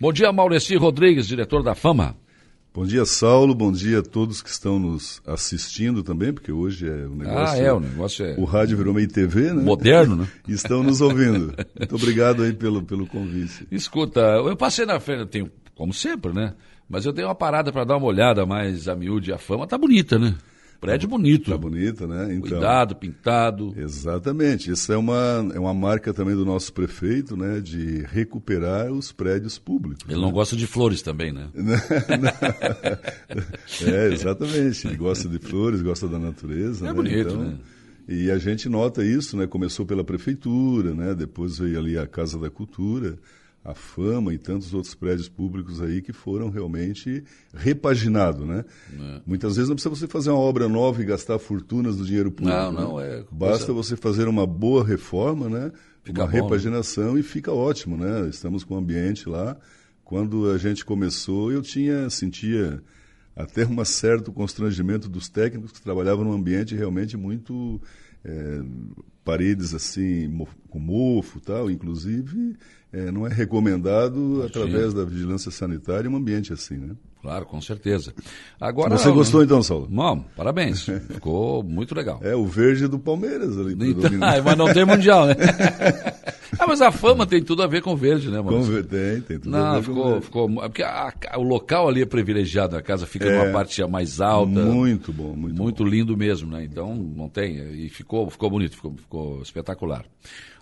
Bom dia, Maureci Rodrigues, diretor da Fama. Bom dia, Saulo. Bom dia a todos que estão nos assistindo também, porque hoje é o negócio. Ah, é, o negócio é. O rádio virou meio TV, né? Moderno, né? e estão nos ouvindo. Muito obrigado aí pelo, pelo convite. Escuta, eu passei na frente, tenho, como sempre, né? Mas eu dei uma parada para dar uma olhada mais a miúde a fama. Tá bonita, né? Prédio bonito. Tá bonito, né? Então, Cuidado, pintado. Exatamente. Isso é uma, é uma marca também do nosso prefeito, né? De recuperar os prédios públicos. Ele né? não gosta de flores também, né? é, exatamente. Ele gosta de flores, gosta da natureza. É né? bonito, então, né? E a gente nota isso, né? Começou pela prefeitura, né? Depois veio ali a Casa da Cultura a Fama e tantos outros prédios públicos aí que foram realmente repaginados, né? É. Muitas vezes não precisa você fazer uma obra nova e gastar fortunas do dinheiro público. Não, né? não, é... Basta você fazer uma boa reforma, né? Fica uma bom, repaginação né? e fica ótimo, né? Estamos com o ambiente lá. Quando a gente começou, eu tinha, sentia até um certo constrangimento dos técnicos que trabalhavam num ambiente realmente muito... É, paredes assim com mofo tal inclusive é, não é recomendado através da vigilância sanitária um ambiente assim né? Claro com certeza. Agora você gostou então Saulo? Não parabéns. Ficou muito legal. É o verde do Palmeiras ali então, mas não tem mundial né? Ah, mas a fama tem tudo a ver com verde né com verde, tem tem tudo não, a ver ficou, com verde. ficou porque a, a, o local ali é privilegiado a casa fica é, numa parte mais alta. Muito bom muito muito bom. lindo mesmo né? Então não tem e ficou ficou bonito ficou, ficou espetacular.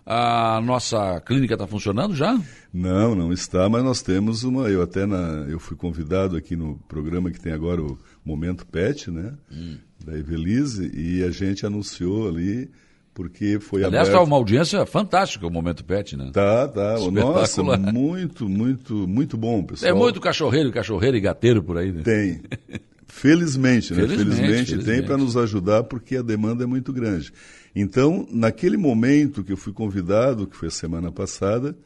A nossa clínica está funcionando já? Não, não está, mas nós temos uma. Eu até na, eu fui convidado aqui no programa que tem agora o Momento Pet, né? Hum. Da Evelise, e a gente anunciou ali porque foi Aliás, aberto... tá uma audiência fantástica o Momento Pet, né? Tá, tá. Nossa, muito, muito, muito bom, pessoal. Tem muito cachorreiro, cachorreiro e gateiro por aí, né? Tem. Felizmente, né? Felizmente, felizmente, felizmente. tem para nos ajudar porque a demanda é muito grande. Então, naquele momento que eu fui convidado, que foi a semana passada,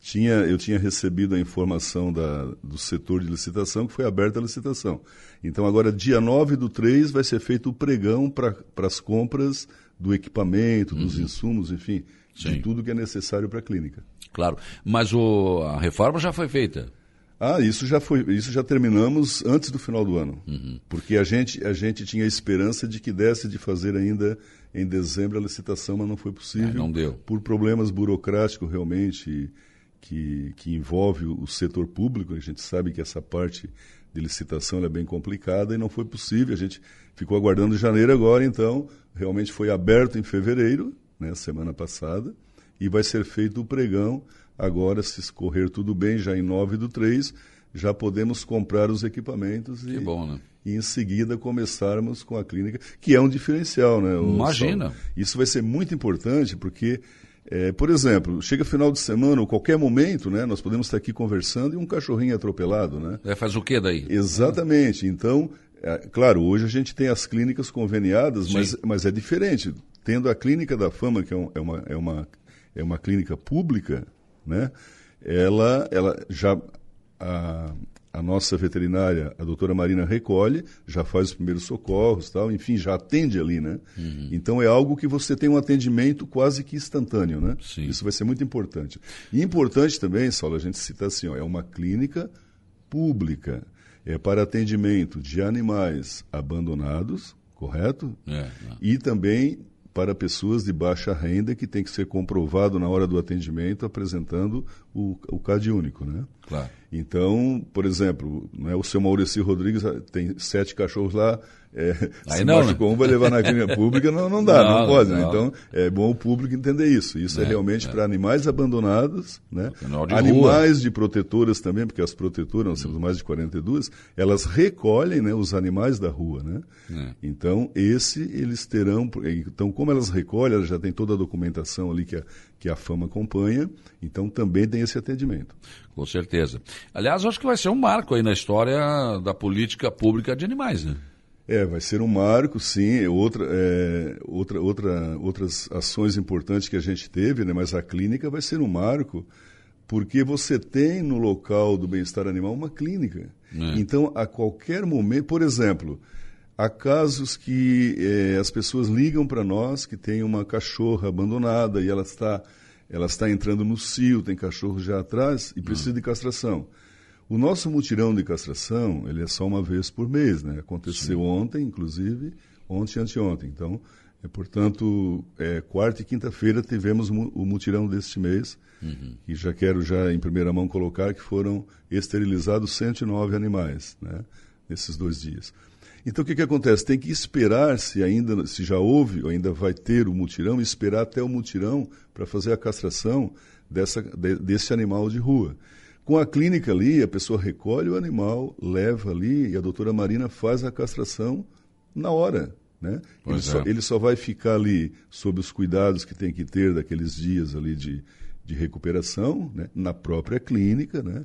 tinha, eu tinha recebido a informação da, do setor de licitação que foi aberta a licitação. Então, agora, dia 9 do 3, vai ser feito o pregão para as compras do equipamento, dos Uhum. insumos, enfim, Sim. de tudo que é necessário para a clínica. Claro. Mas o, a reforma já foi feita. Ah, isso já foi, isso já terminamos antes do final do ano, Uhum. porque a gente a gente tinha a esperança de que desse de fazer ainda em dezembro a licitação, mas não foi possível. É, não deu. Por problemas burocráticos realmente que que envolve o setor público, a gente sabe que essa parte de licitação é bem complicada e não foi possível. A gente ficou aguardando janeiro agora, então realmente foi aberto em fevereiro, né, semana passada, e vai ser feito o pregão Agora, se escorrer tudo bem, já em 9 do 3, já podemos comprar os equipamentos e, bom, né? e em seguida começarmos com a clínica, que é um diferencial, né? o Imagina. Isso vai ser muito importante porque, é, por exemplo, chega final de semana ou qualquer momento, né? Nós podemos estar aqui conversando e um cachorrinho atropelado, né? É, faz o que daí? Exatamente. Então, é, claro, hoje a gente tem as clínicas conveniadas, Sim. mas, mas é diferente. Tendo a clínica da fama, que é, um- é uma, é, uma, é uma clínica pública, né? ela, ela já. A, a nossa veterinária, a doutora Marina, recolhe, já faz os primeiros socorros, tal, enfim, já atende ali, né? Uhum. Então é algo que você tem um atendimento quase que instantâneo, né? Sim. Isso vai ser muito importante. E importante também, Saulo, a gente cita assim, ó, é uma clínica pública, é para atendimento de animais abandonados, correto? É, é. E também para pessoas de baixa renda que tem que ser comprovado na hora do atendimento apresentando o, o CAD único, né? Claro. Então, por exemplo, né, o seu Maurício Rodrigues ah, tem sete cachorros lá, é, se não, machucou né? um, vai levar na clínica pública, não, não dá, não, Não, pode. né? não. Então, é bom o público entender isso. Isso é, É, realmente é. para animais abandonados, né? Animal de animais de protetoras também, porque as protetoras, nós temos mais de 42, elas recolhem né, os animais da rua, né? É. Então, esse eles terão. Então, como elas recolhem, elas já têm toda a documentação ali que a, que a fama acompanha, então também tem esse atendimento. Com certeza. Aliás, acho que vai ser um marco aí na história da política pública de animais, né? É, vai ser um marco, sim. Outra, é, outra, outra, outras ações importantes que a gente teve, né? mas a clínica vai ser um marco, porque você tem no local do bem-estar animal uma clínica. É. Então, a qualquer momento, por exemplo, há casos que é, as pessoas ligam para nós que tem uma cachorra abandonada e ela está ela está entrando no cio, tem cachorro já atrás e precisa de castração. O nosso mutirão de castração, ele é só uma vez por mês, né? Aconteceu Sim. ontem, inclusive, ontem e anteontem. Então, é, portanto, é, quarta e quinta-feira tivemos o mutirão deste mês, uhum. e já quero já em primeira mão colocar que foram esterilizados 109 animais, né? Nesses dois dias. Então o que, que acontece? Tem que esperar se ainda, se já houve ou ainda vai ter o mutirão, esperar até o mutirão para fazer a castração dessa, de, desse animal de rua. Com a clínica ali, a pessoa recolhe o animal, leva ali e a doutora Marina faz a castração na hora. Né? Ele, é. só, ele, só, vai ficar ali sob os cuidados que tem que ter daqueles dias ali de, de recuperação, né? na própria clínica. Né?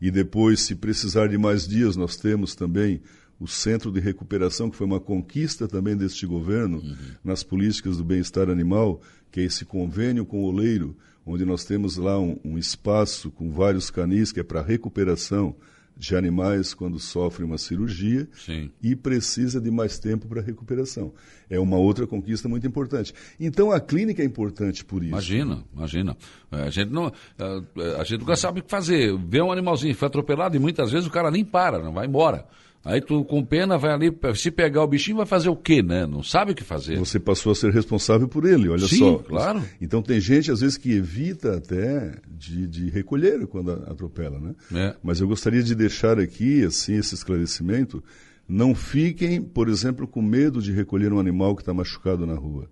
E depois, se precisar de mais dias, nós temos também o Centro de Recuperação, que foi uma conquista também deste governo uhum. nas políticas do bem-estar animal, que é esse convênio com o Oleiro, onde nós temos lá um, um espaço com vários canis, que é para recuperação de animais quando sofrem uma cirurgia Sim. e precisa de mais tempo para recuperação. É uma outra conquista muito importante. Então a clínica é importante por isso. Imagina, imagina. É, a gente não, a, a gente nunca sabe o que fazer. Vê um animalzinho foi atropelado e muitas vezes o cara nem para, não vai embora. Aí tu com pena vai ali, se pegar o bichinho vai fazer o quê, né? Não sabe o que fazer. Você passou a ser responsável por ele, olha Sim, só. claro. Então tem gente às vezes que evita até de, de recolher quando atropela, né? É. Mas eu gostaria de deixar aqui, assim, esse esclarecimento. Não fiquem, por exemplo, com medo de recolher um animal que está machucado na rua.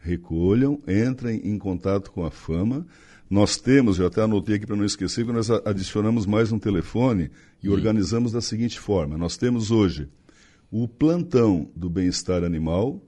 Recolham, entrem em contato com a fama nós temos, eu até anotei aqui para não esquecer, que nós adicionamos mais um telefone e hum. organizamos da seguinte forma: nós temos hoje o plantão do bem-estar animal,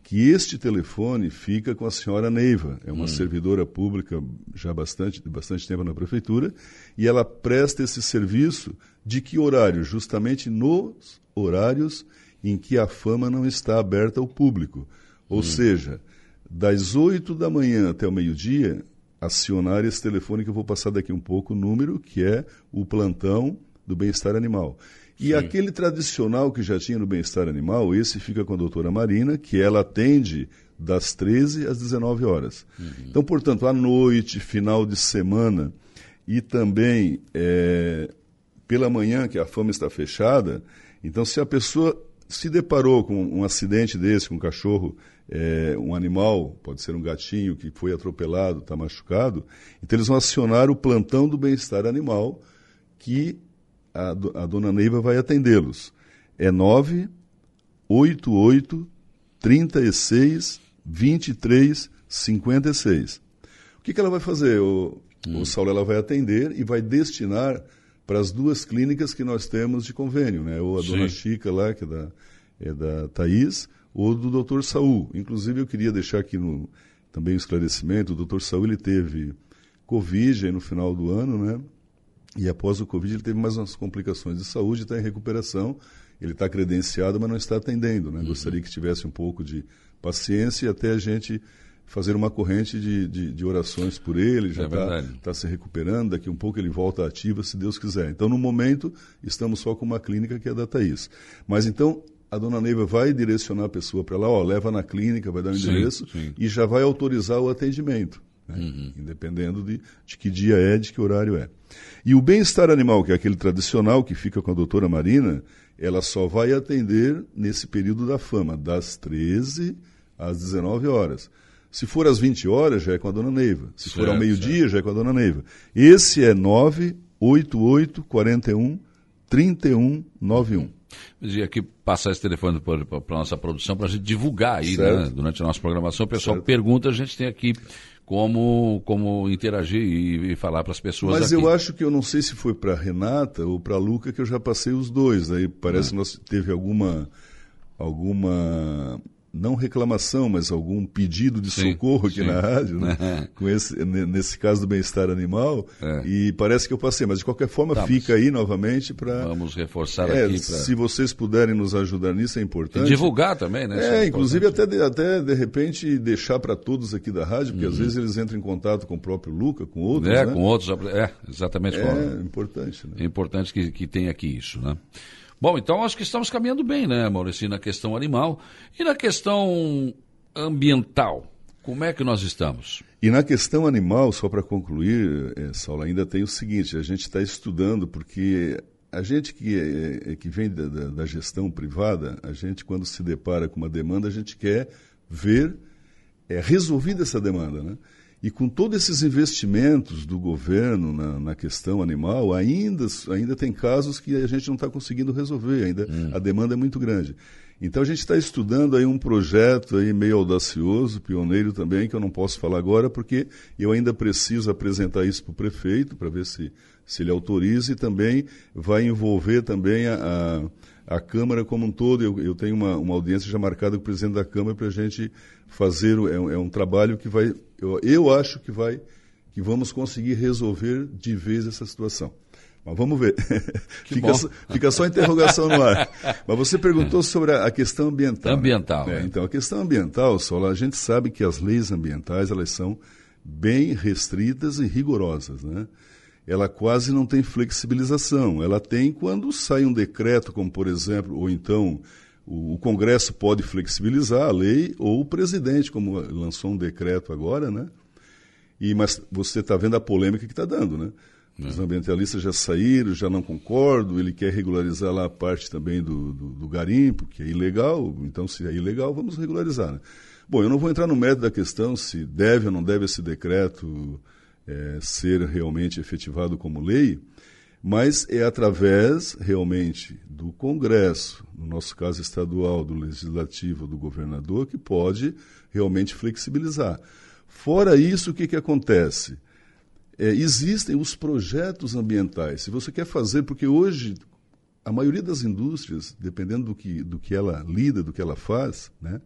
que este telefone fica com a senhora Neiva, é uma hum. servidora pública já bastante, bastante tempo na prefeitura, e ela presta esse serviço de que horário? Justamente nos horários em que a fama não está aberta ao público. Ou hum. seja, das 8 da manhã até o meio-dia, acionar esse telefone que eu vou passar daqui um pouco, o número, que é o plantão do bem-estar animal. E Sim. aquele tradicional que já tinha no bem-estar animal, esse fica com a doutora Marina, que ela atende das 13 às 19 horas. Uhum. Então, portanto, à noite, final de semana e também é, pela manhã, que a fama está fechada, então se a pessoa se deparou com um acidente desse, com um cachorro é, um animal, pode ser um gatinho que foi atropelado, está machucado, então eles vão acionar o plantão do bem-estar animal que a, a dona Neiva vai atendê-los. É 988 36 23 56. O que, que ela vai fazer, o, hum. o Saulo? Ela vai atender e vai destinar para as duas clínicas que nós temos de convênio, né? Ou a Sim. dona Chica lá, que é da, é da Thaís, ou do Dr. Saul. Inclusive, eu queria deixar aqui no, também um esclarecimento: o Dr. Saul ele teve Covid no final do ano, né? E após o Covid ele teve mais umas complicações de saúde, está em recuperação. Ele está credenciado, mas não está atendendo, né? Uhum. Gostaria que tivesse um pouco de paciência e até a gente fazer uma corrente de, de, de orações por ele, já está é tá se recuperando, daqui um pouco ele volta ativa, se Deus quiser. Então, no momento, estamos só com uma clínica que é da Thaís. Mas então, a dona Neiva vai direcionar a pessoa para lá, ó, leva na clínica, vai dar um endereço sim. e já vai autorizar o atendimento, né? uhum. independendo de, de que dia é, de que horário é. E o bem-estar animal, que é aquele tradicional que fica com a doutora Marina, ela só vai atender nesse período da fama, das 13 às 19 horas. Se for às 20 horas, já é com a dona Neiva. Se certo, for ao meio-dia, já é com a dona Neiva. Esse é 988 41 3191. E aqui passar esse telefone para a nossa produção para a gente divulgar aí, né? Durante a nossa programação, o pessoal certo. pergunta, a gente tem aqui como, como interagir e, e falar para as pessoas. Mas aqui. eu acho que eu não sei se foi para Renata ou para Luca que eu já passei os dois. Aí parece é. que nós teve alguma alguma não reclamação, mas algum pedido de sim, socorro aqui sim. na rádio, né? com esse, nesse caso do bem-estar animal, é. e parece que eu passei, mas de qualquer forma tá, fica aí novamente para... Vamos reforçar é, aqui. Pra... Se vocês puderem nos ajudar nisso, é importante. E divulgar também, né? É, inclusive até de, até de repente deixar para todos aqui da rádio, porque uhum. às vezes eles entram em contato com o próprio Luca, com outros, É, né? com outros, é, exatamente. É, importante. Né? É importante que, que tenha aqui isso, né? Bom, então acho que estamos caminhando bem, né, Maurício, na questão animal. E na questão ambiental, como é que nós estamos? E na questão animal, só para concluir, é, Saulo, ainda tem o seguinte: a gente está estudando, porque a gente que, é, que vem da, da, da, gestão privada, a gente, quando se depara com uma demanda, a gente quer ver é, resolvida essa demanda. Né? E com todos esses investimentos do governo na, na, questão animal, ainda, ainda tem casos que a gente não está conseguindo resolver, ainda hum. a demanda é muito grande. Então a gente está estudando aí um projeto aí meio audacioso, pioneiro também, que eu não posso falar agora, porque eu ainda preciso apresentar isso para o prefeito, para ver se, se ele autoriza, e também vai envolver também a, a, a Câmara como um todo. Eu, eu tenho uma, uma audiência já marcada com o presidente da Câmara para a gente fazer, é, é um trabalho que vai, eu, eu acho que vai, que vamos conseguir resolver de vez essa situação. Mas vamos ver. fica, fica, só interrogação no ar. Mas você perguntou sobre a, a questão ambiental. Ambiental. Né? É, então, a questão ambiental, Sola, a gente sabe que as leis ambientais elas são bem restritas e rigorosas. Né? Ela quase não tem flexibilização. Ela tem quando sai um decreto, como por exemplo, ou então o, Congresso pode flexibilizar a lei, ou o presidente, como lançou um decreto agora, né? E, mas você está vendo a polêmica que está dando, né? É. Os ambientalistas já saíram, já não concordo, ele quer regularizar lá a parte também do, do, do garimpo, que é ilegal, então se é ilegal, vamos regularizar. Né? Bom, eu não vou entrar no mérito da questão se deve ou não deve esse decreto é, ser realmente efetivado como lei, mas é através realmente do Congresso, no nosso caso estadual, do Legislativo, do governador, que pode realmente flexibilizar. Fora isso, o que, que acontece? É, existem os projetos ambientais. Se você quer fazer, porque hoje a maioria das indústrias, dependendo do que, do que ela lida, do que ela faz, né,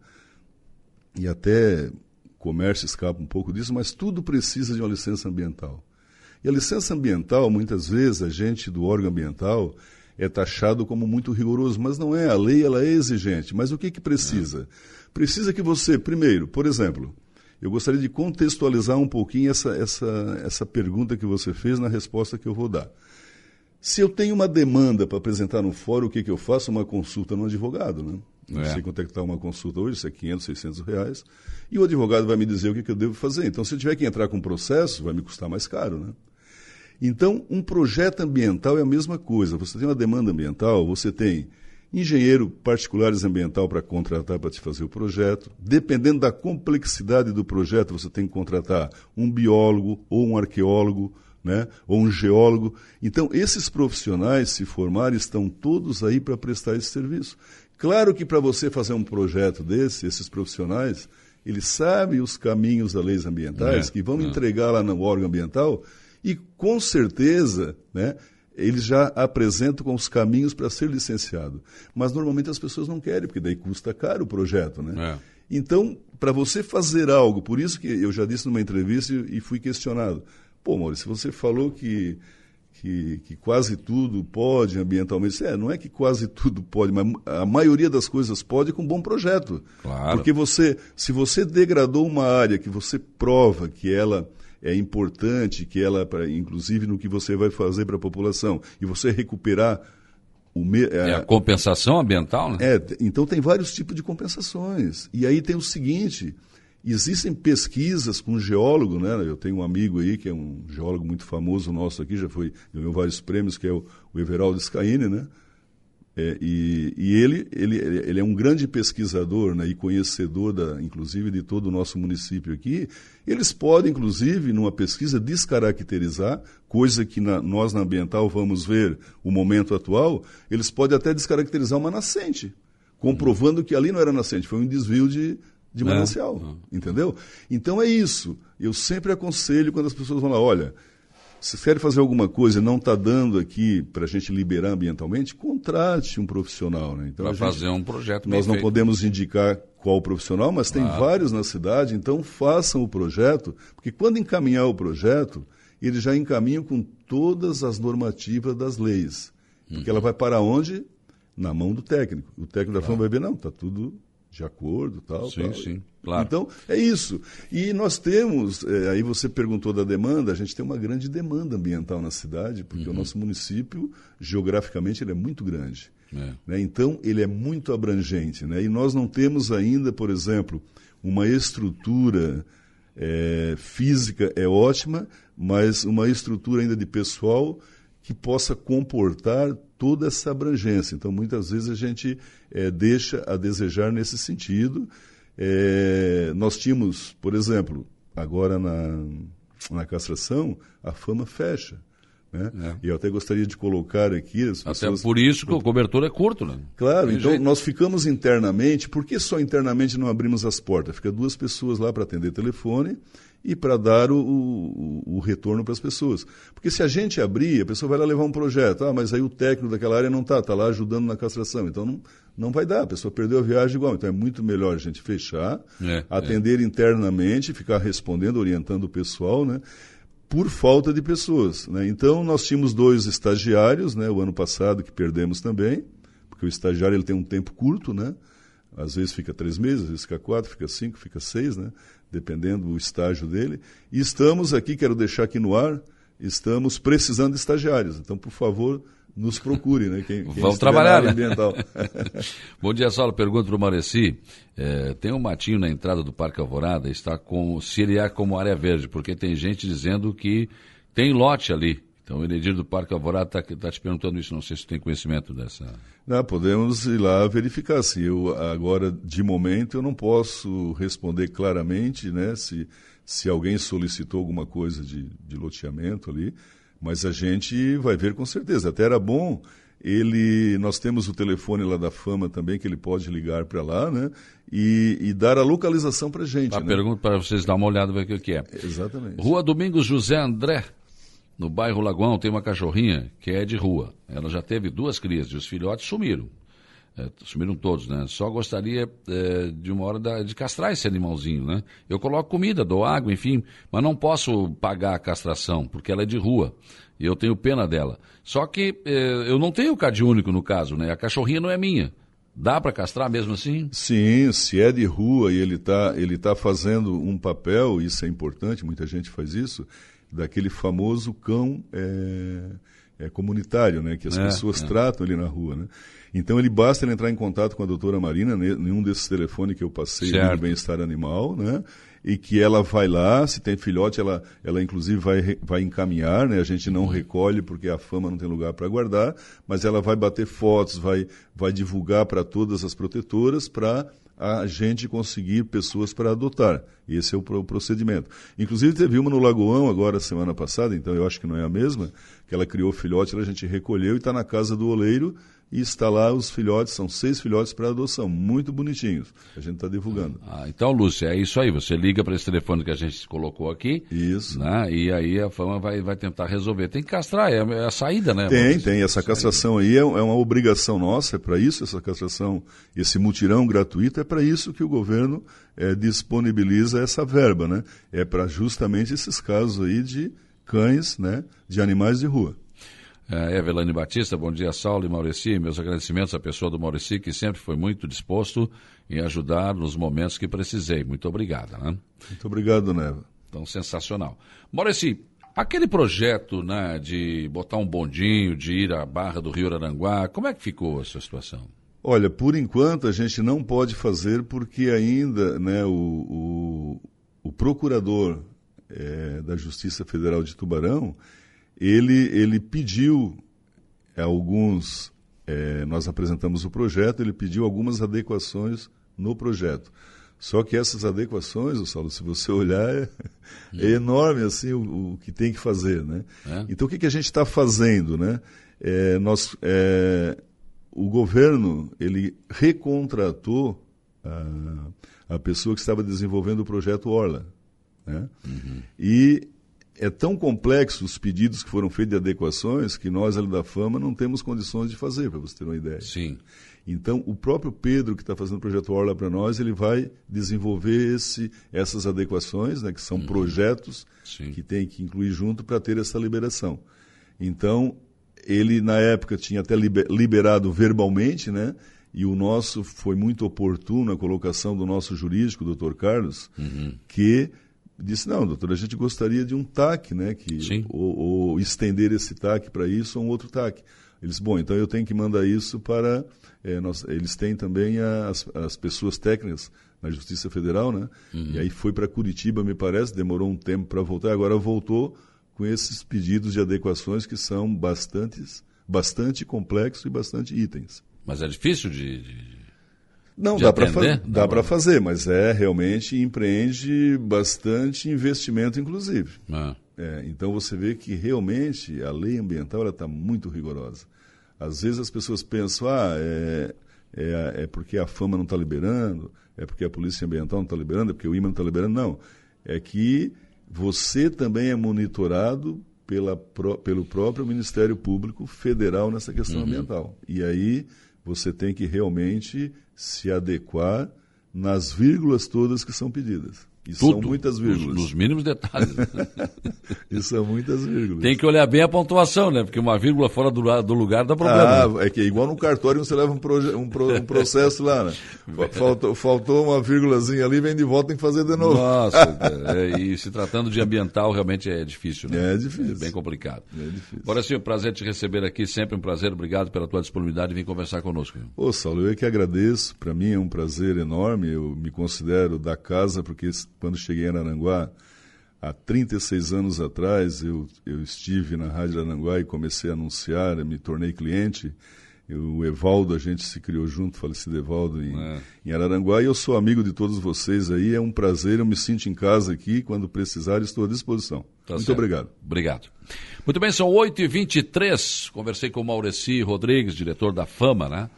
e até comércio escapa um pouco disso, mas tudo precisa de uma licença ambiental. E a licença ambiental, muitas vezes, a gente do órgão ambiental é taxado como muito rigoroso, mas não é. A lei ela é exigente. Mas o que, que precisa? É. Precisa que você, primeiro, por exemplo, eu gostaria de contextualizar um pouquinho essa, essa, essa pergunta que você fez na resposta que eu vou dar. Se eu tenho uma demanda para apresentar no fórum, o que, que eu faço? Uma consulta no advogado, né? Não é. sei quanto é que está uma consulta hoje, se é 500, 600 reais. E o advogado vai me dizer o que, que eu devo fazer. Então, se eu tiver que entrar com um processo, vai me custar mais caro, né? Então, um projeto ambiental é a mesma coisa. Você tem uma demanda ambiental, você tem engenheiro particulares ambiental para contratar para te fazer o projeto. Dependendo da complexidade do projeto, você tem que contratar um biólogo ou um arqueólogo, né, ou um geólogo. Então, esses profissionais se formarem estão todos aí para prestar esse serviço. Claro que para você fazer um projeto desse, esses profissionais, eles sabem os caminhos das leis ambientais é, que vão é. entregar lá no órgão ambiental e com certeza, né, eles já apresentam com os caminhos para ser licenciado. Mas normalmente as pessoas não querem, porque daí custa caro o projeto, né? É. Então, para você fazer algo, por isso que eu já disse numa entrevista e fui questionado. Pô, Maurício, você falou que, que, que quase tudo pode ambientalmente. É, não é que quase tudo pode, mas a maioria das coisas pode com um bom projeto. Claro. Porque você, se você degradou uma área que você prova que ela é importante que ela, pra, inclusive no que você vai fazer para a população, e você recuperar o me, é, é a compensação ambiental, né? É, então tem vários tipos de compensações. E aí tem o seguinte, existem pesquisas com geólogo, né? Eu tenho um amigo aí que é um geólogo muito famoso nosso aqui, já foi ganhou vários prêmios, que é o, o Everaldo Scaini, né? É, e, e ele, ele, ele é um grande pesquisador né, e conhecedor, da, inclusive, de todo o nosso município aqui. Eles podem, inclusive, numa pesquisa, descaracterizar, coisa que na, nós na ambiental vamos ver o momento atual, eles podem até descaracterizar uma nascente, comprovando que ali não era nascente, foi um desvio de, de manancial. Entendeu? Então é isso. Eu sempre aconselho quando as pessoas vão lá, olha, se quer fazer alguma coisa e não está dando aqui para a gente liberar ambientalmente, contrate um profissional. Né? Então, para fazer um projeto Nós não feito. podemos indicar qual profissional, mas claro. tem vários na cidade, então façam o projeto, porque quando encaminhar o projeto, eles já encaminham com todas as normativas das leis. Porque ela vai para onde? Na mão do técnico. O técnico da claro. vai ver, não, está tudo de acordo, tal. Sim, tal. sim, claro. Então, é isso. E nós temos, é, aí você perguntou da demanda, a gente tem uma grande demanda ambiental na cidade, porque uhum. o nosso município, geograficamente, ele é muito grande. É. Né? Então, ele é muito abrangente. Né? E nós não temos ainda, por exemplo, uma estrutura é, física é ótima, mas uma estrutura ainda de pessoal que possa comportar toda essa abrangência. Então, muitas vezes a gente é, deixa a desejar nesse sentido. É, nós tínhamos, por exemplo, agora na, na castração, a fama fecha. Né? É. E eu até gostaria de colocar aqui. As pessoas... Até por isso que o cobertor é curto, né? Claro, Tem então jeito. nós ficamos internamente, por que só internamente não abrimos as portas? Fica duas pessoas lá para atender telefone e para dar o, o, o retorno para as pessoas. Porque se a gente abrir, a pessoa vai lá levar um projeto, ah, mas aí o técnico daquela área não está, está lá ajudando na castração. Então não, não vai dar, a pessoa perdeu a viagem igual. Então é muito melhor a gente fechar, é, atender é. internamente, ficar respondendo, orientando o pessoal, né? Por falta de pessoas. Né? Então, nós tínhamos dois estagiários, né, o ano passado, que perdemos também, porque o estagiário ele tem um tempo curto, né? às vezes fica três meses, às vezes fica quatro, fica cinco, fica seis, né? dependendo do estágio dele. E estamos aqui, quero deixar aqui no ar, estamos precisando de estagiários. Então, por favor, nos procure, né? Quem, quem Vamos trabalhar, né? ambiental. Bom dia, Saulo. Pergunta para o Mareci. É, tem um matinho na entrada do Parque Alvorada, está com, se ele é como área verde, porque tem gente dizendo que tem lote ali. Então, o Enedir do Parque Alvorada está tá te perguntando isso, não sei se tem conhecimento dessa. Não, podemos ir lá verificar. Se eu, agora, de momento, eu não posso responder claramente né, se, se alguém solicitou alguma coisa de, de loteamento ali. Mas a gente vai ver com certeza. Até era bom ele nós temos o telefone lá da fama também que ele pode ligar para lá né? E, e, dar a localização para gente a né? pergunta para vocês dar uma olhada ver o que é. Exatamente. Rua Domingos José André no bairro Lagoão tem uma cachorrinha que é de rua. Ela já teve duas crias e os filhotes sumiram é, sumiram todos, né? Só gostaria é, de uma hora da, de castrar esse animalzinho, né? Eu coloco comida, dou água, enfim, mas não posso pagar a castração, porque ela é de rua. E eu tenho pena dela. Só que é, eu não tenho CAD único no caso, né? A cachorrinha não é minha. Dá para castrar mesmo assim? Sim, se é de rua e ele está ele tá fazendo um papel, isso é importante, muita gente faz isso, daquele famoso cão é, é comunitário, né? Que as é, pessoas é. tratam ali na rua, né? Então ele basta ele entrar em contato com a doutora Marina, nenhum desses telefones que eu passei do bem-estar animal, né? E que ela vai lá, se tem filhote, ela, ela inclusive vai, vai encaminhar, né? A gente não recolhe porque a fama não tem lugar para guardar, mas ela vai bater fotos, vai, vai divulgar para todas as protetoras para a gente conseguir pessoas para adotar. Esse é o, procedimento. Inclusive, teve uma no Lagoão agora, semana passada, então eu acho que não é a mesma, que ela criou filhote, a gente recolheu e está na casa do oleiro e está lá os filhotes, são seis filhotes para adoção, muito bonitinhos. A gente está divulgando. Ah, então, Lúcia, é isso aí. Você liga para esse telefone que a gente colocou aqui. Isso. Né? E aí a fama vai, vai tentar resolver. Tem que castrar, é, é a saída, né? Tem, tem. Essa castração aí é, é uma obrigação nossa, é para isso essa castração, esse mutirão gratuito, é para isso que o governo é, disponibiliza essa verba, né? É para justamente esses casos aí de cães, né? De animais de rua. É, Evelane Batista, bom dia, Saulo e Maurici. Meus agradecimentos à pessoa do Maurici, que sempre foi muito disposto em ajudar nos momentos que precisei. Muito obrigada. Né? Muito obrigado, Neva. Então, sensacional. Maurici, aquele projeto né, de botar um bondinho, de ir à Barra do Rio Aranguá, como é que ficou essa situação? Olha, por enquanto a gente não pode fazer porque ainda né, o, o, o procurador é, da Justiça Federal de Tubarão ele, ele pediu alguns, é, nós apresentamos o projeto, ele pediu algumas adequações no projeto. Só que essas adequações, o Saulo, se você olhar, é, é enorme assim o, o, que tem que fazer, né? É? Então o que, que a gente está fazendo, né? É, nós, é, o governo ele recontratou a, a pessoa que estava desenvolvendo o projeto Orla, né? Uhum. E é tão complexo os pedidos que foram feitos de adequações que nós, ali da Fama, não temos condições de fazer, para você ter uma ideia. Sim. Então, o próprio Pedro, que está fazendo o projeto Orla para nós, ele vai desenvolver esse, essas adequações, né, que são uhum. projetos Sim. que tem que incluir junto para ter essa liberação. Então, ele, na época, tinha até liberado verbalmente, né? E o nosso foi muito oportuno a colocação do nosso jurídico, doutor Carlos, uhum. que disse, não, doutor, a gente gostaria de um TAC, né? Que. Ou, ou estender esse TAC para isso ou um outro TAC. Eles, bom, então eu tenho que mandar isso para. É, nós, eles têm também as, as pessoas técnicas na Justiça Federal, né? Uhum. E aí foi para Curitiba, me parece, demorou um tempo para voltar, agora voltou com esses pedidos de adequações que são bastantes, bastante complexos e bastante itens. Mas é difícil de. de... Não, dá para fa dá para fazer, mas é realmente empreende bastante investimento, inclusive. Ah. É, então você vê que realmente a lei ambiental está muito rigorosa. Às vezes as pessoas pensam, ah, é, é, é porque a fama não está liberando, é porque a polícia ambiental não está liberando, é porque o IMA não está liberando. Não. É que você também é monitorado pela, pelo próprio Ministério Público Federal nessa questão uhum. ambiental. E aí você tem que realmente se adequar nas vírgulas todas que são pedidas. E Tudo, são muitas vírgulas. Nos, nos mínimos detalhes. e são muitas vírgulas. Tem que olhar bem a pontuação, né? Porque uma vírgula fora do, do lugar dá problema. Ah, é que é igual no cartório você leva um, proje, um, pro, um processo lá, né? Faltou, faltou uma vírgulazinha ali, vem de volta, tem que fazer de novo. Nossa, é, e se tratando de ambiental, realmente é difícil, né? É difícil. É bem complicado. É difícil. Agora sim, um prazer te receber aqui, sempre um prazer. Obrigado pela tua disponibilidade e vir conversar conosco. Ô, Saulo, eu é que agradeço. Para mim é um prazer enorme. Eu me considero da casa, porque quando cheguei em Aranguá, há 36 anos atrás, eu, eu estive na Rádio Aranguá e comecei a anunciar, me tornei cliente. Eu, o Evaldo, a gente se criou junto, falecido Evaldo, em, é. em Araranguá, e eu sou amigo de todos vocês aí. É um prazer, eu me sinto em casa aqui. Quando precisar, estou à disposição. Tá Muito certo. obrigado. Obrigado. Muito bem, são 8h23. Conversei com o Maureci Rodrigues, diretor da Fama, né?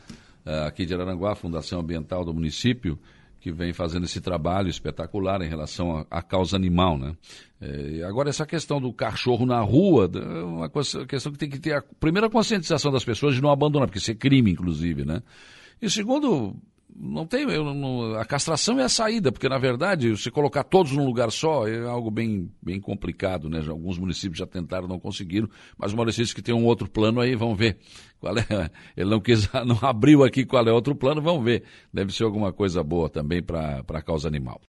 Eh, aqui de Araranguá, Fundação Ambiental do município que vem fazendo esse trabalho espetacular em relação à causa animal, né? É, agora, essa questão do cachorro na rua é uma questão que tem que ter a primeira conscientização das pessoas de não abandonar, porque isso é crime, inclusive, né? E segundo, não tem, eu, não, a castração é a saída, porque na verdade, se colocar todos num lugar só é algo bem, bem complicado, né? Alguns municípios já tentaram, não conseguiram, mas o Maurício que tem um outro plano aí, vamos ver. Qual é? Ele não quis, não abriu aqui qual é outro plano, vamos ver. Deve ser alguma coisa boa também para a causa animal.